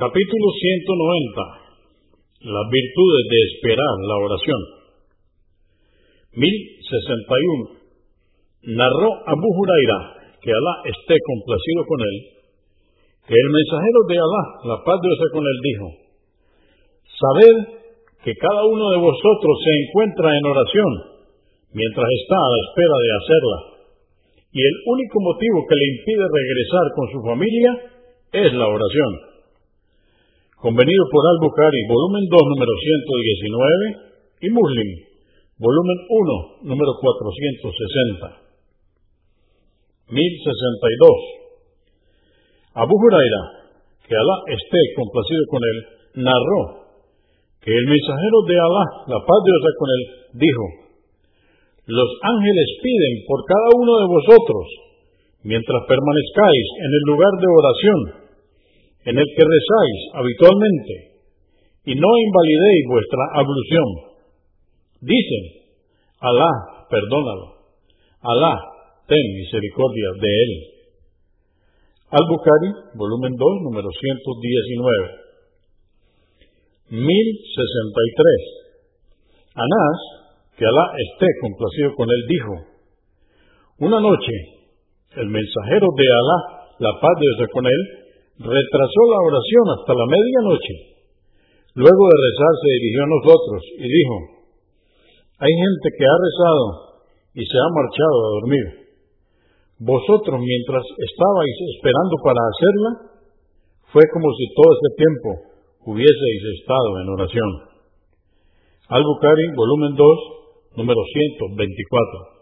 Capítulo 190. Las virtudes de esperar la oración. 1061. Narró Abu Huraira, que Alá esté complacido con él, que el mensajero de Alá, la paz de con él, dijo, Sabed que cada uno de vosotros se encuentra en oración mientras está a la espera de hacerla, y el único motivo que le impide regresar con su familia es la oración convenido por Al-Bukhari, volumen 2, número 119, y Muslim, volumen 1, número 460. 1062. Abu Huraira, que Alá esté complacido con él, narró que el mensajero de Alá, la paz de Dios con él, dijo, los ángeles piden por cada uno de vosotros, mientras permanezcáis en el lugar de oración, en el que rezáis habitualmente, y no invalidéis vuestra ablución. Dicen, Alá, perdónalo. Alá, ten misericordia de él. Al-Bukhari, volumen 2, número 119. 1063. Anás, que Alá esté complacido con él, dijo, Una noche, el mensajero de Alá, la paz de Dios con él, retrasó la oración hasta la medianoche. Luego de rezar se dirigió a nosotros y dijo, hay gente que ha rezado y se ha marchado a dormir. Vosotros mientras estabais esperando para hacerla, fue como si todo ese tiempo hubieseis estado en oración. Al-Bukhari, volumen 2, número 124.